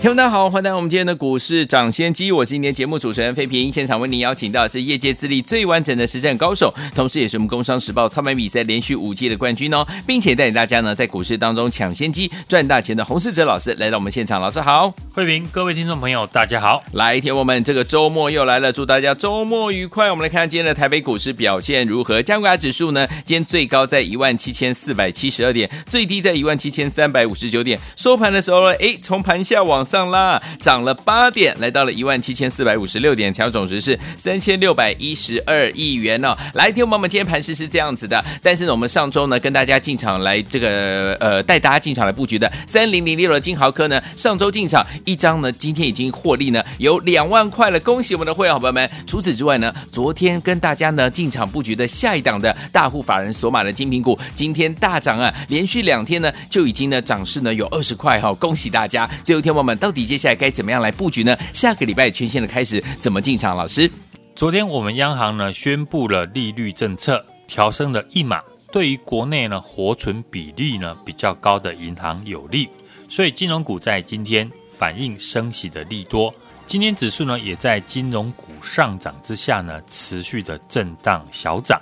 听众大家好，欢迎来到我们今天的股市抢先机，我是今天节目主持人费平。现场为您邀请到的是业界资历最完整的实战高手，同时也是我们工商时报操盘比赛连续五届的冠军哦，并且带领大家呢在股市当中抢先机赚大钱的洪世哲老师来到我们现场，老师好，费平，各位听众朋友大家好，来听我们这个周末又来了，祝大家周末愉快。我们来看今天的台北股市表现如何？加权指数呢，今天最高在一万七千四百七十二点，最低在一万七千三百五十九点，收盘的时候呢，哎，从盘下往上拉，涨了八点，来到了一万七千四百五十六点，成交总值是三千六百一十二亿元哦。来，听我们，今天盘势是这样子的，但是呢，我们上周呢跟大家进场来这个呃带大家进场来布局的三零零六的金豪科呢，上周进场一张呢，今天已经获利呢有两万块了，恭喜我们的会员好朋友们。除此之外呢，昨天跟大家呢进场布局的下一档的大户法人所买的金苹果，今天大涨啊，连续两天呢就已经呢涨势呢有二十块哈、恭喜大家。最后天我们到底接下来该怎么样来布局呢？下个礼拜全线的开始怎么进场？老师，昨天我们央行呢宣布了利率政策调升了一码，对于国内呢活存比例呢比较高的银行有利，所以金融股在今天反映升息的利多。今天指数呢也在金融股上涨之下呢持续的震荡小涨。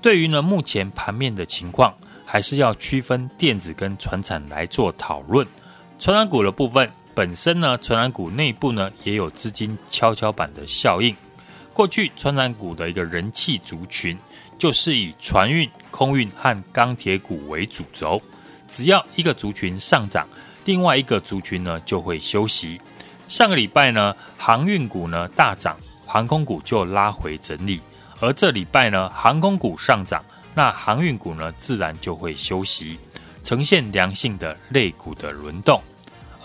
对于呢目前盘面的情况，还是要区分电子跟传产来做讨论。传产股的部分。本身呢，传产股内部呢也有资金跷跷板的效应。过去传产股的一个人气族群，就是以船运、空运和钢铁股为主轴。只要一个族群上涨，另外一个族群呢就会休息。上个礼拜呢，航运股呢大涨，航空股就拉回整理。而这礼拜呢，航空股上涨，那航运股呢自然就会休息，呈现良性的类股的轮动。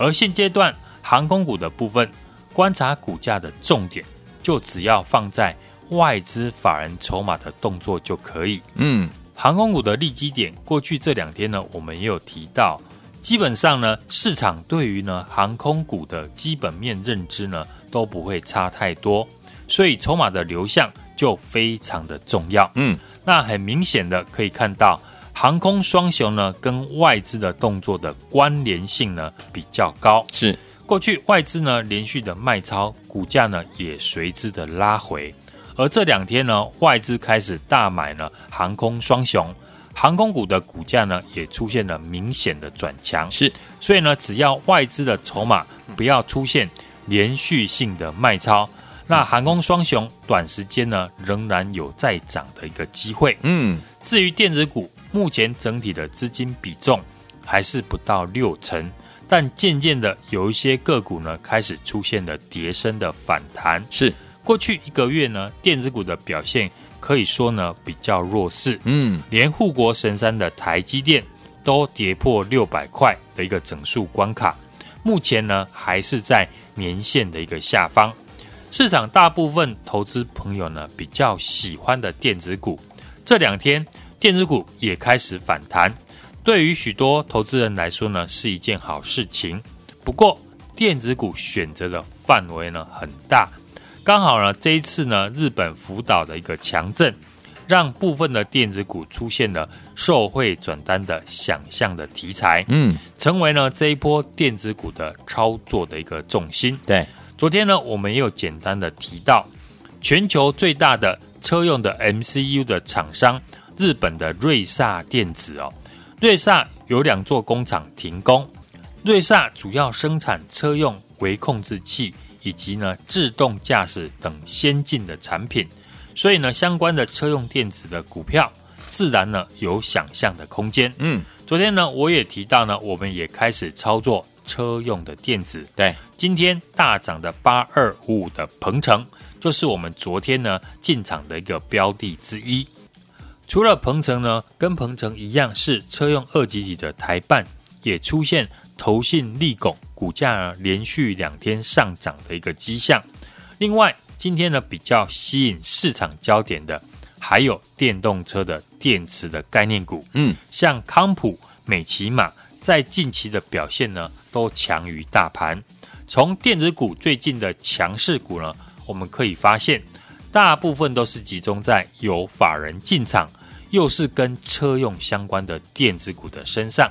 而现阶段航空股的部分，观察股价的重点，就只要放在外资法人筹码的动作就可以。嗯，航空股的利基点，过去这两天呢，我们也有提到，基本上呢，市场对于呢航空股的基本面认知呢，都不会差太多，所以筹码的流向就非常的重要。嗯，那很明显的可以看到。航空双雄呢，跟外资的动作的关联性呢比较高。是过去外资呢连续的卖超，股价呢也随之的拉回。而这两天呢，外资开始大买呢航空双雄，航空股的股价呢也出现了明显的转强。是，所以呢，只要外资的筹码不要出现连续性的卖超，那航空双雄短时间呢仍然有再涨的一个机会。嗯，至于电子股。目前整体的资金比重还是不到六成，但渐渐的有一些个股呢开始出现了跌升的反弹。是过去一个月呢，电子股的表现可以说呢比较弱势。嗯，连护国神山的台积电都跌破六百块的一个整数关卡，目前呢还是在年线的一个下方。市场大部分投资朋友呢比较喜欢的电子股，这两天。电子股也开始反弹，对于许多投资人来说呢，是一件好事情。不过，电子股选择的范围呢很大，刚好呢这一次呢日本福岛的一个强震，让部分的电子股出现了受惠转单的想象的题材，嗯，成为呢这一波电子股的操作的一个重心。对，昨天呢我们也有简单的提到，全球最大的车用的 MCU 的厂商。日本的瑞萨电子哦，瑞萨有两座工厂停工。瑞萨主要生产车用微控制器以及呢自动驾驶等先进的产品，所以呢相关的车用电子的股票自然呢有想象的空间。嗯，昨天呢我也提到呢，我们也开始操作车用的电子。对，今天大涨的八二五五的鹏程，就是我们昨天呢进场的一个标的之一。除了鹏程呢，跟鹏程一样是车用二级体的台办，也出现投信利拱，股价呢连续两天上涨的一个迹象。另外，今天呢比较吸引市场焦点的，还有电动车的电池的概念股。嗯，像康普、美琪玛在近期的表现呢，都强于大盘。从电子股最近的强势股呢，我们可以发现，大部分都是集中在有法人进场，又是跟车用相关的电子股的身上。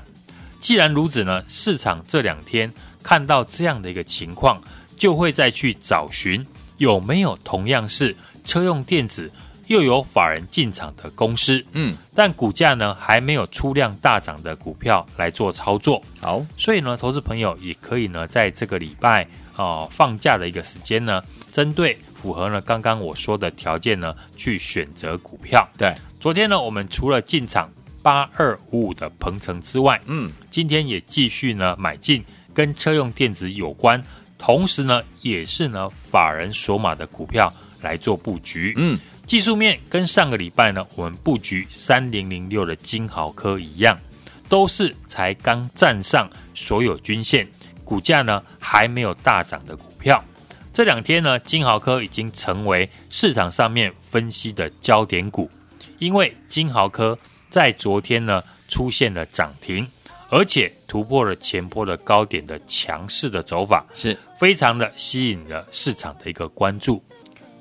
既然如此呢，市场这两天看到这样的一个情况，就会再去找寻有没有同样是车用电子又有法人进场的公司。嗯，但股价呢还没有出量大涨的股票来做操作。好，所以呢，投资朋友也可以呢，在这个礼拜啊、呃、放假的一个时间呢，针对符合呢刚刚我说的条件呢，去选择股票。对，昨天呢，我们除了进场八二五五的鹏程之外，嗯，今天也继续呢买进跟车用电子有关，同时呢也是呢法人锁码的股票来做布局。嗯，技术面跟上个礼拜呢我们布局三零零六的金豪科一样。都是才刚站上所有均线，股价呢还没有大涨的股票。这两天呢，金豪科已经成为市场上面分析的焦点股，因为金豪科在昨天呢出现了涨停，而且突破了前波的高点的强势的走法，是非常的吸引了市场的一个关注。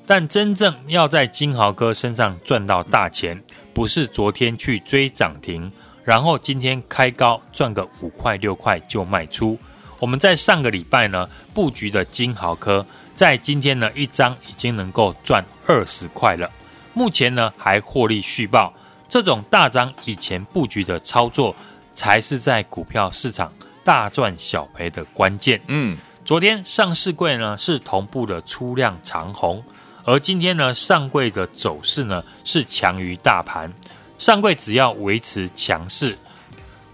但真正要在金豪科身上赚到大钱，不是昨天去追涨停。然后今天开高赚个五块六块就卖出。我们在上个礼拜呢布局的金豪科，在今天呢一张已经能够赚二十块了。目前呢还获利续报。这种大张以前布局的操作，才是在股票市场大赚小赔的关键。嗯，昨天上市柜呢是同步的出量长红，而今天呢上柜的走势呢是强于大盘。上柜只要维持强势，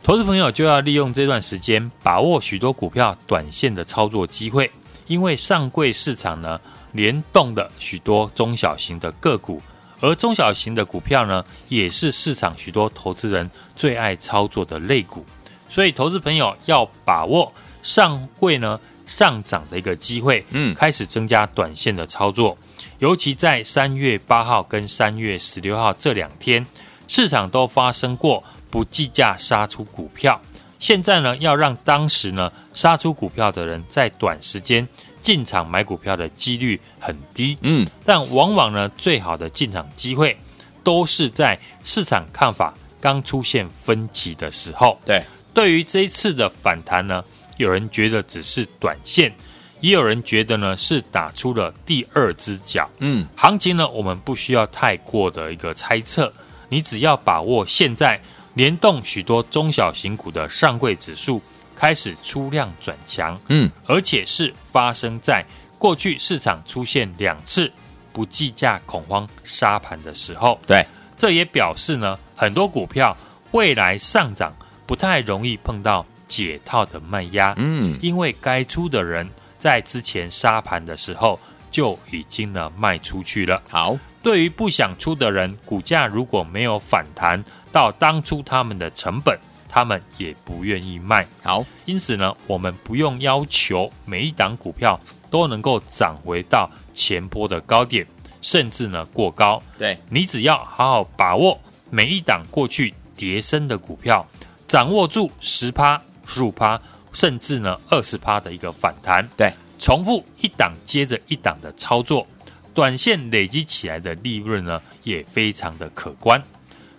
投资朋友就要利用这段时间把握许多股票短线的操作机会，因为上柜市场呢联动的许多中小型的个股，而中小型的股票呢也是市场许多投资人最爱操作的类股，所以投资朋友要把握上柜呢上涨的一个机会，嗯，开始增加短线的操作，尤其在三月八号跟三月十六号这两天。市场都发生过不计价杀出股票，现在呢要让当时呢杀出股票的人在短时间进场买股票的几率很低，嗯，但往往呢最好的进场机会都是在市场看法刚出现分歧的时候。对，对于这一次的反弹呢，有人觉得只是短线，也有人觉得呢是打出了第二只脚。嗯，行情呢我们不需要太过的一个猜测。你只要把握现在联动许多中小型股的上柜指数开始出量转强，嗯，而且是发生在过去市场出现两次不计价恐慌杀盘的时候，对，这也表示呢，很多股票未来上涨不太容易碰到解套的卖压，嗯，因为该出的人在之前杀盘的时候就已经呢卖出去了。好。对于不想出的人，股价如果没有反弹到当初他们的成本，他们也不愿意卖。好，因此呢，我们不用要求每一档股票都能够涨回到前波的高点，甚至呢过高。对，你只要好好把握每一档过去跌升的股票，掌握住十趴、十五趴，甚至呢二十趴的一个反弹。对，重复一档接着一档的操作。短线累积起来的利润呢，也非常的可观。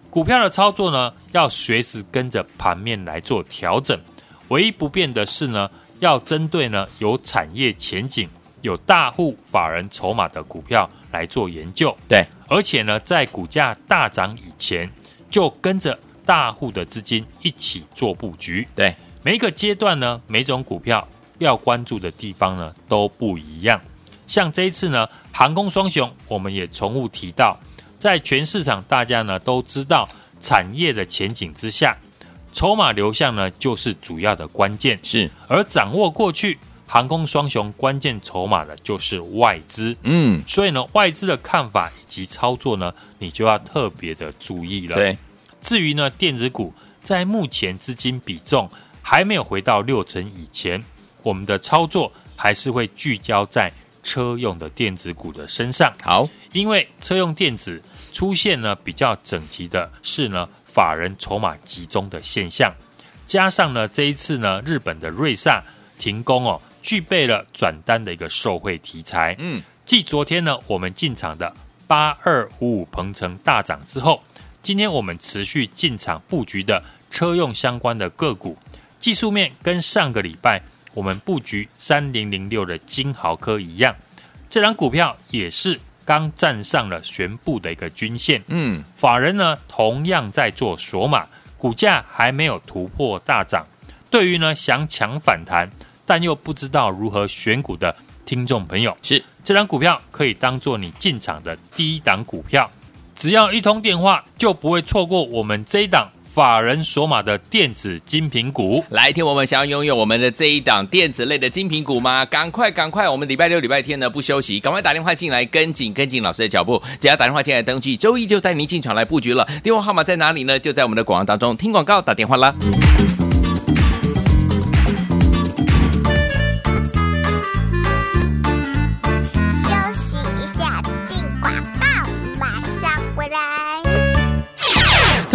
股票的操作呢，要随时跟着盘面来做调整。唯一不变的是呢，要针对呢有产业前景、有大户法人筹码的股票来做研究。对，而且呢，在股价大涨以前，就跟着大户的资金一起做布局。对，每一个阶段呢，每种股票要关注的地方呢，都不一样。像这一次呢，航空双雄，我们也重复提到，在全市场大家呢都知道产业的前景之下，筹码流向呢就是主要的关键。是，而掌握过去航空双雄关键筹码的就是外资。嗯，所以呢，外资的看法以及操作呢，你就要特别的注意了。对，至于呢，电子股在目前资金比重还没有回到六成以前，我们的操作还是会聚焦在。车用的电子股的身上，好，因为车用电子出现呢比较整齐的是呢法人筹码集中的现象，加上呢这一次呢日本的瑞萨停工哦，具备了转单的一个受惠题材。嗯，继昨天呢我们进场的八二五五鹏程大涨之后，今天我们持续进场布局的车用相关的个股，技术面跟上个礼拜我们布局三零零六的金豪科一样，这张股票也是。刚站上了全部的一个均线，嗯，法人呢同样在做锁码，股价还没有突破大涨。对于呢想抢反弹，但又不知道如何选股的听众朋友，是这张股票可以当做你进场的第一档股票，只要一通电话就不会错过我们这一档。法人索马的电子精品股，来听我们想要拥有我们的这一档电子类的精品股吗？赶快赶快，我们礼拜六礼拜天呢不休息，赶快打电话进来跟紧跟紧老师的脚步，只要打电话进来登记，周一就带您进场来布局了。电话号码在哪里呢？就在我们的广告当中，听广告打电话啦。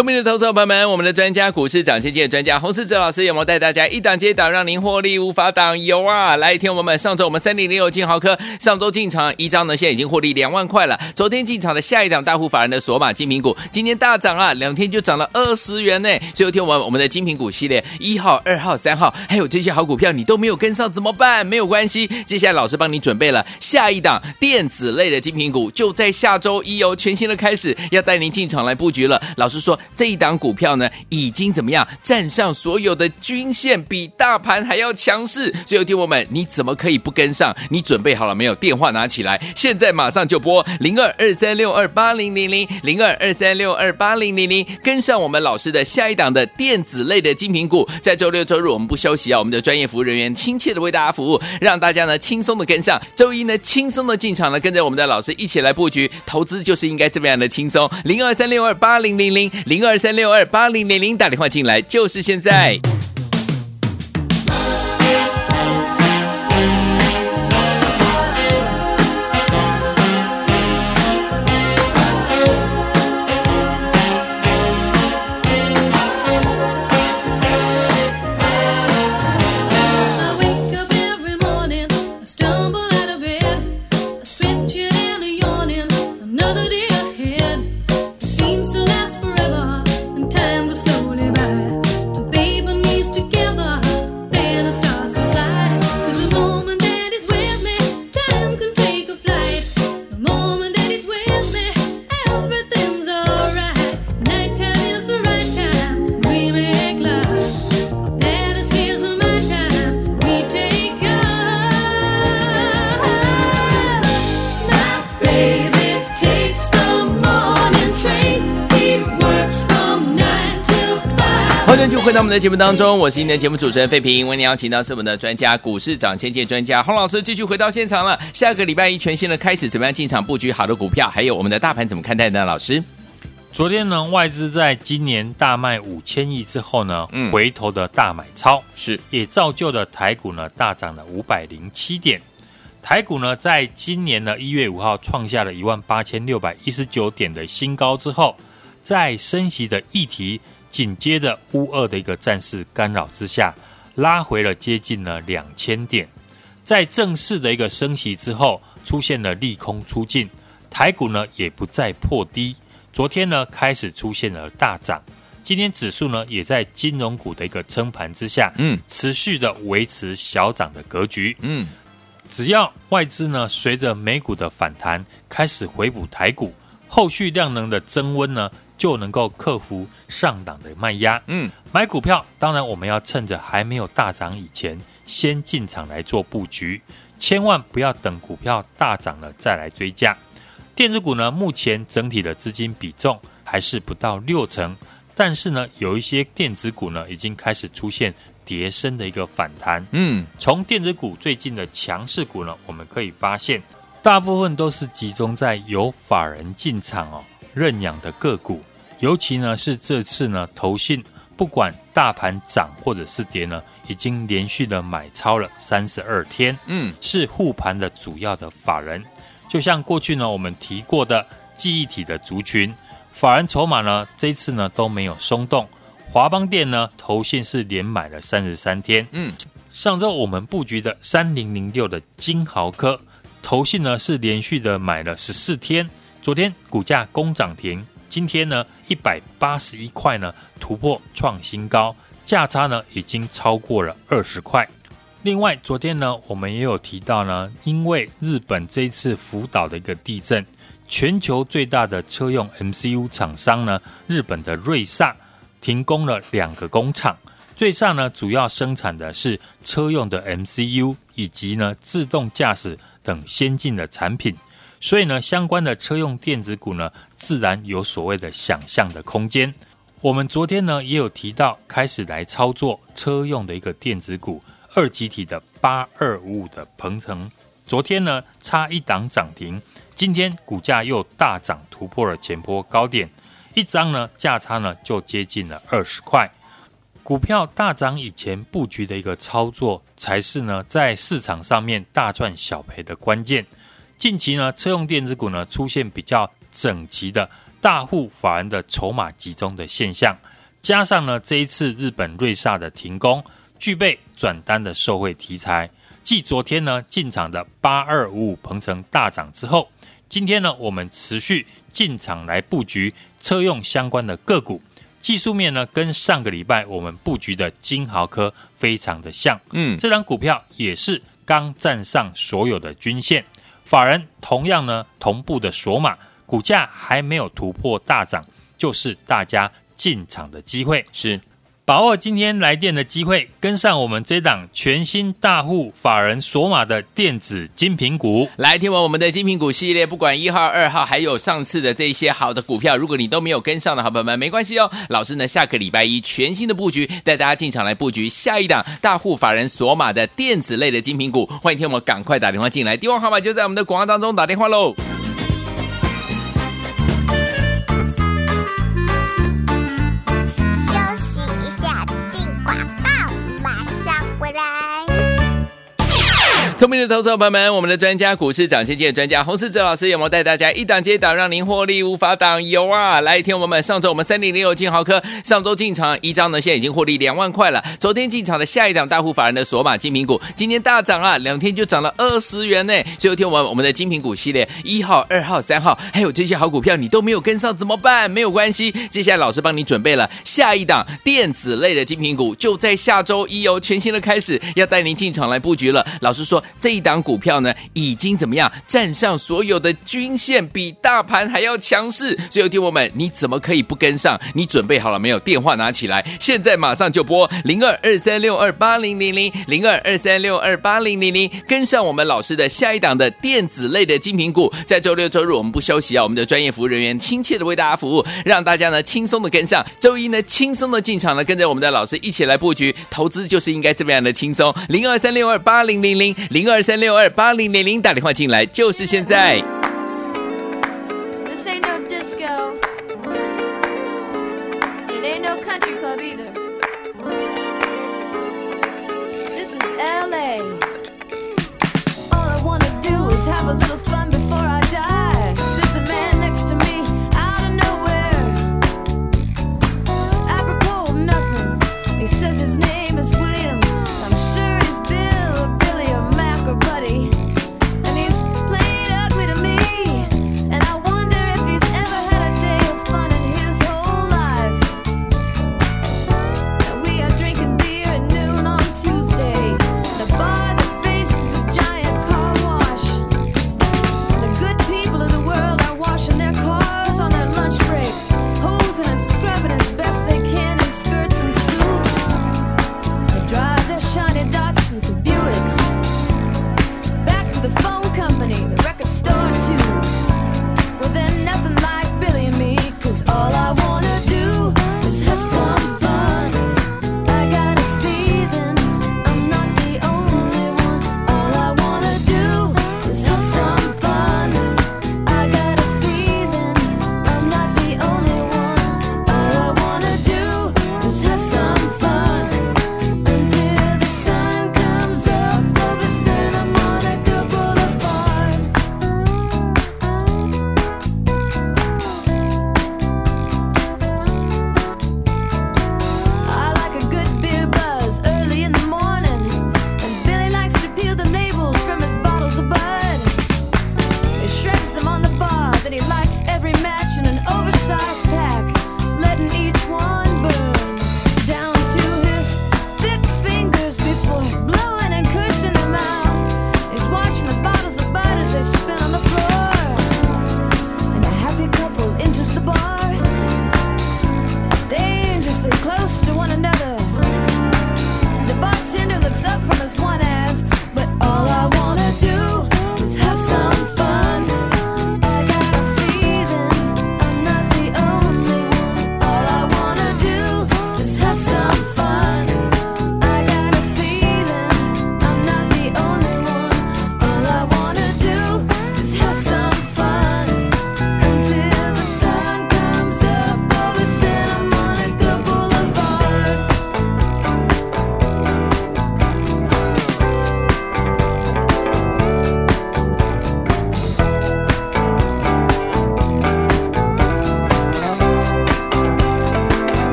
聪明的投资者朋友们，我们的专家股市涨先机的专家洪世哲老师有没有带大家一档接一档，让您获利无法挡？有啊！来，听我们上周我们三零零六晶豪科上周进场一张呢，现在已经获利两万块了。昨天进场的下一档大户法人的锁码精品股，今天大涨啊，两天就涨了二十元呢。最后听我们我们的精品股系列一号、二号、三号，还有这些好股票，你都没有跟上怎么办？没有关系，接下来老师帮你准备了下一档电子类的精品股，就在下周一哦，全新的开始要带您进场来布局了。老师说。这一档股票呢，已经怎么样站上所有的均线，比大盘还要强势。所以，有听友们，你怎么可以不跟上？你准备好了没有？电话拿起来，现在马上就拨零二二三六二八零零零零二二三六二八零零零，跟上我们老师的下一档的电子类的精品股。在周六周日我们不休息啊，我们的专业服务人员亲切的为大家服务，让大家呢轻松的跟上。周一呢轻松的进场呢，跟着我们的老师一起来布局，投资就是应该这么样的轻松。零二三六二八零零零零零二三六二八零零零，打电话进来就是现在。们的节目当中，我是今天的节目主持人费平。为您邀请到是我们的专家，股市涨先见专家洪老师，继续回到现场了。下个礼拜一全新的开始，怎么样进场布局好的股票？还有我们的大盘怎么看待呢？老师，昨天呢，外资在今年大卖五千亿之后呢，嗯，回头的大买超是也造就了台股呢大涨了五百零七点。台股呢，在今年的一月五号创下了一万八千六百一十九点的新高之后，在升息的议题。紧接着乌二的一个战事干扰之下，拉回了接近了两千点。在正式的一个升息之后，出现了利空出尽，台股呢也不再破低。昨天呢开始出现了大涨，今天指数呢也在金融股的一个撑盘之下，嗯，持续的维持小涨的格局。嗯，只要外资呢随着美股的反弹开始回补台股，后续量能的增温呢，就能够克服上档的卖压。嗯，买股票当然我们要趁着还没有大涨以前先进场来做布局，千万不要等股票大涨了再来追加。电子股呢，目前整体的资金比重还是不到六成，但是呢，有一些电子股呢已经开始出现跌升的一个反弹。嗯，从电子股最近的强势股呢，我们可以发现，大部分都是集中在有法人进场哦认养的个股。尤其呢是这次呢，投信不管大盘涨或者是跌呢，已经连续的买超了三十二天，嗯，是护盘的主要的法人。就像过去呢我们提过的记忆体的族群，法人筹码呢这次呢都没有松动。华邦电呢，投信是连买了三十三天。嗯，上周我们布局的三零零六的金豪科，投信呢是连续的买了十四天。昨天股价攻涨停，今天呢一百八十一块呢突破创新高，价差呢已经超过了二十块。另外，昨天呢我们也有提到呢，因为日本这一次福岛的一个地震，全球最大的车用 MCU 厂商呢，日本的瑞萨。停工了两个工厂，瑞萨呢主要生产的是车用的 MCU 以及呢自动驾驶等先进的产品，所以呢相关的车用电子股呢自然有所谓的想象的空间。我们昨天呢也有提到，开始来操作车用的一个电子股二极体的八二五五的鹏程，昨天呢差一档涨停，今天股价又大涨突破了前波高点。一张呢，价差呢就接近了二十块。股票大涨以前布局的一个操作，才是呢在市场上面大赚小赔的关键。近期呢，车用电子股呢出现比较整齐的大户法人的筹码集中的现象，加上呢这一次日本瑞萨的停工，具备转单的受惠题材。继昨天呢进场的八二五五鹏程大涨之后，今天呢我们持续进场来布局。车用相关的个股，技术面呢，跟上个礼拜我们布局的金豪科非常的像。嗯，这张股票也是刚站上所有的均线，法人同样呢同步的锁码，股价还没有突破大涨，就是大家进场的机会。是。把握今天来电的机会，跟上我们这档全新大户法人锁码的电子精品股。来听完我们的精品股系列，不管一号、二号，还有上次的这些好的股票，如果你都没有跟上的好朋友们，没关系哦。老师呢，下个礼拜一全新的布局，带大家进场来布局下一档大户法人锁码的电子类的精品股。欢迎听我们赶快打电话进来，电话号码就在我们的广告当中，打电话喽。聪明的投资者朋友们，我们的专家股市涨先机的专家洪世哲老师有没有带大家一档接一档，让您获利无法挡？有啊！来听我们上周我们三零零六晶豪科上周进场一张呢，现在已经获利两万块了。昨天进场的下一档大户法人的锁码精品股，今天大涨啊，两天就涨了二十元呢。最后听我们我们的精品股系列一号、二号、三号，还有这些好股票，你都没有跟上怎么办？没有关系，接下来老师帮你准备了下一档电子类的精品股，就在下周一有、哦、全新的开始，要带您进场来布局了。老师说。这一档股票呢，已经怎么样站上所有的均线，比大盘还要强势。所以，听我们，你怎么可以不跟上？你准备好了没有？电话拿起来，现在马上就拨零二二三六二八零零零零二二三六二八零零零，跟上我们老师的下一档的电子类的精品股。在周六周日我们不休息啊，我们的专业服务人员亲切的为大家服务，让大家呢轻松的跟上。周一呢轻松的进场呢，跟着我们的老师一起来布局，投资就是应该这么样的轻松。零二三六二八零零零零。This ain't no disco. It ain't no country club either. This is LA. All I wanna do is have a little.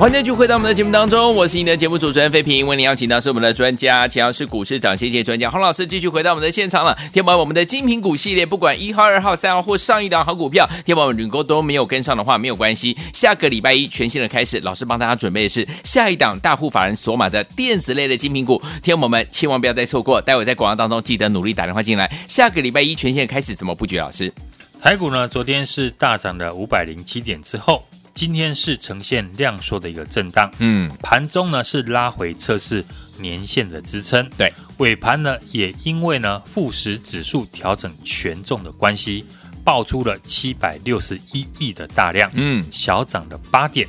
欢迎继续回到我们的节目当中，我是你的节目主持人费平。为您邀请到是我们的专家，强势股市涨先机专家洪老师，继续回到我们的现场了。天宝我们的精品股系列，不管一号、二号、三号或上一档好股票，天宝们如果都没有跟上的话，没有关系。下个礼拜一全新的开始，老师帮大家准备的是下一档大户法人索玛的电子类的精品股，天宝们千万不要再错过。待会在广告当中记得努力打电话进来。下个礼拜一全新的开始怎么布局？老师，台股呢？昨天是大涨了五百零七点之后。今天是呈现量缩的一个震荡，嗯，盘中呢是拉回测试年线的支撑，对，尾盘呢也因为呢富时指数调整权重的关系，爆出了七百六十一亿的大量，嗯，小涨了八点。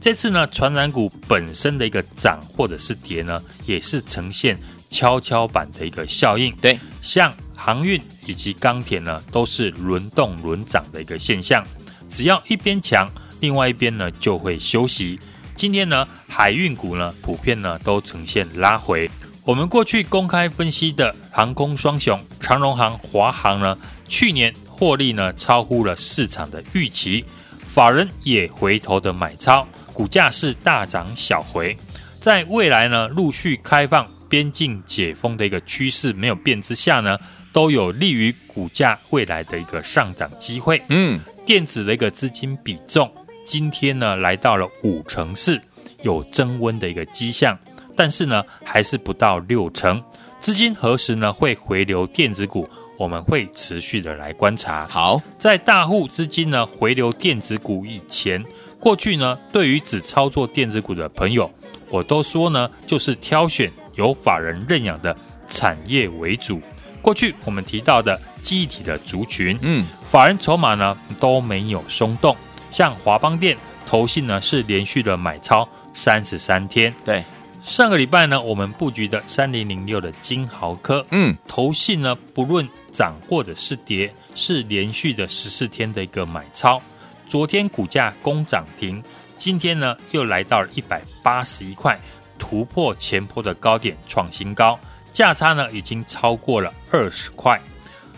这次呢，传染股本身的一个涨或者是跌呢，也是呈现跷跷板的一个效应，对，像航运以及钢铁呢，都是轮动轮涨的一个现象，只要一边强。另外一边呢就会休息。今天呢海运股呢普遍呢都呈现拉回。我们过去公开分析的航空双雄长荣航、华航呢，去年获利呢超乎了市场的预期，法人也回头的买超，股价是大涨小回。在未来呢陆续开放边境解封的一个趋势没有变之下呢，都有利于股价未来的一个上涨机会。嗯，电子的一个资金比重。今天呢，来到了五成四，有增温的一个迹象，但是呢，还是不到六成。资金何时呢会回流电子股？我们会持续的来观察。好，在大户资金呢回流电子股以前，过去呢，对于只操作电子股的朋友，我都说呢，就是挑选有法人认养的产业为主。过去我们提到的记忆体的族群，嗯，法人筹码呢都没有松动。像华邦电投信呢是连续的买超三十三天，对，上个礼拜呢我们布局的三零零六的金豪科，嗯，投信呢不论涨或者是跌，是连续的十四天的一个买超，昨天股价攻涨停，今天呢又来到了一百八十一块，突破前坡的高点创新高，价差呢已经超过了二十块。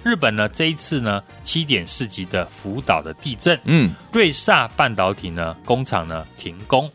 日本呢，这一次呢，七点四级的福岛的地震，嗯，瑞萨半导体呢工厂呢停工，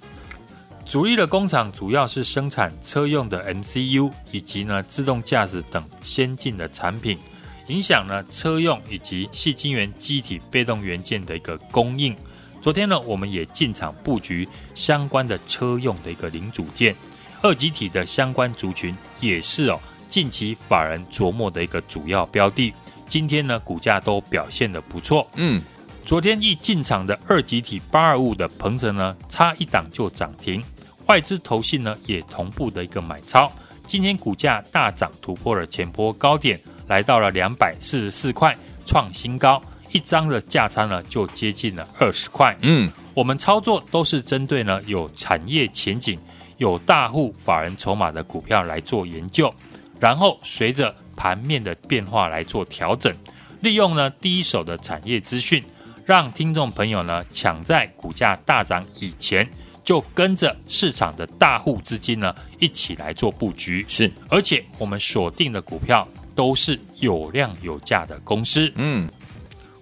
主力的工厂主要是生产车用的 MCU 以及呢自动驾驶等先进的产品，影响呢车用以及细晶圆记忆体被动元件的一个供应。昨天呢，我们也进场布局相关的车用的一个零组件，二极体的相关族群也是哦，近期法人琢磨的一个主要标的。今天呢，股价都表现的不错。嗯，昨天一进场的二级体八二五的鹏程呢，差一档就涨停。外资投信呢也同步的一个买超。今天股价大涨，突破了前波高点，来到了两百四十四块，创新高。一张的价差呢就接近了二十块。嗯，我们操作都是针对呢有产业前景、有大户法人筹码的股票来做研究，然后随着。盘面的变化来做调整，利用呢第一手的产业资讯，让听众朋友呢抢在股价大涨以前，就跟着市场的大户资金呢一起来做布局。是，而且我们锁定的股票都是有量有价的公司。嗯，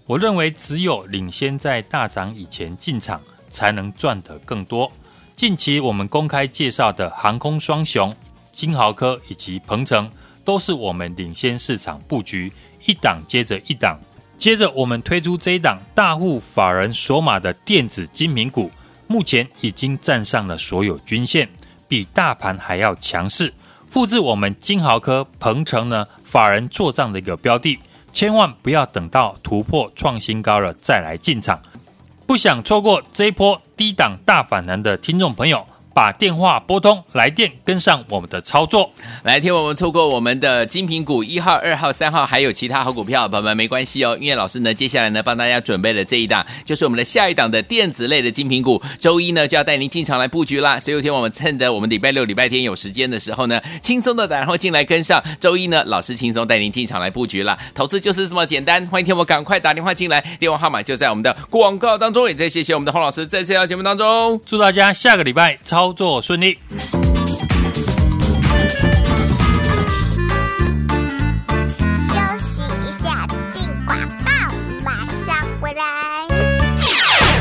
我认为只有领先在大涨以前进场，才能赚得更多。近期我们公开介绍的航空双雄金豪科以及鹏程。都是我们领先市场布局，一档接着一档，接着我们推出这一档大户法人锁码的电子精品股，目前已经站上了所有均线，比大盘还要强势。复制我们金豪科、鹏程呢法人做账的一个标的，千万不要等到突破创新高了再来进场，不想错过这一波低档大反弹的听众朋友。把电话拨通，来电跟上我们的操作。来听我们错过我们的精品股一号、二号、三号，还有其他好股票，朋友们没关系哦。因为老师呢，接下来呢，帮大家准备了这一档，就是我们的下一档的电子类的精品股。周一呢，就要带您进场来布局啦。所以有天我们趁着我们礼拜六、礼拜天有时间的时候呢，轻松的打然后进来跟上。周一呢，老师轻松带您进场来布局啦。投资就是这么简单。欢迎听我赶快打电话进来，电话号码就在我们的广告当中。也再谢谢我们的洪老师在这条节目当中，祝大家下个礼拜超。操作顺利。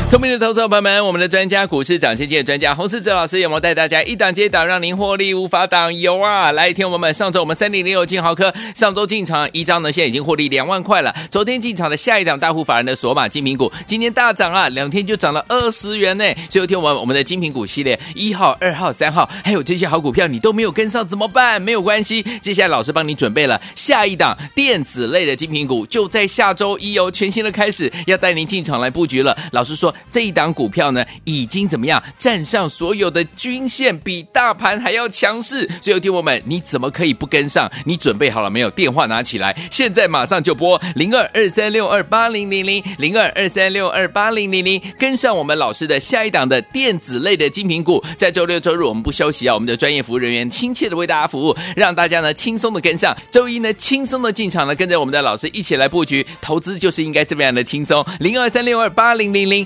聪明的投资者朋友们，我们的专家股市涨先机的专家洪世哲老师有没有带大家一档接一档，让您获利无法挡？有啊！来，听我们，上周我们三零零六金豪科上周进场一张呢，现在已经获利两万块了。昨天进场的下一档大户法人的锁码精品股，今天大涨啊，两天就涨了二十元呢。最后听我们我们的精品股系列一号、二号、三号，还有这些好股票，你都没有跟上怎么办？没有关系，接下来老师帮你准备了下一档电子类的精品股，就在下周一哦，全新的开始，要带您进场来布局了。老师说。这一档股票呢，已经怎么样站上所有的均线，比大盘还要强势。所以，听友们，你怎么可以不跟上？你准备好了没有？电话拿起来，现在马上就拨零二二三六二八零零零零二二三六二八零零零，跟上我们老师的下一档的电子类的精品股。在周六周日我们不休息啊，我们的专业服务人员亲切的为大家服务，让大家呢轻松的跟上。周一呢轻松的进场呢，跟着我们的老师一起来布局，投资就是应该这么样的轻松。零二三六二八零零零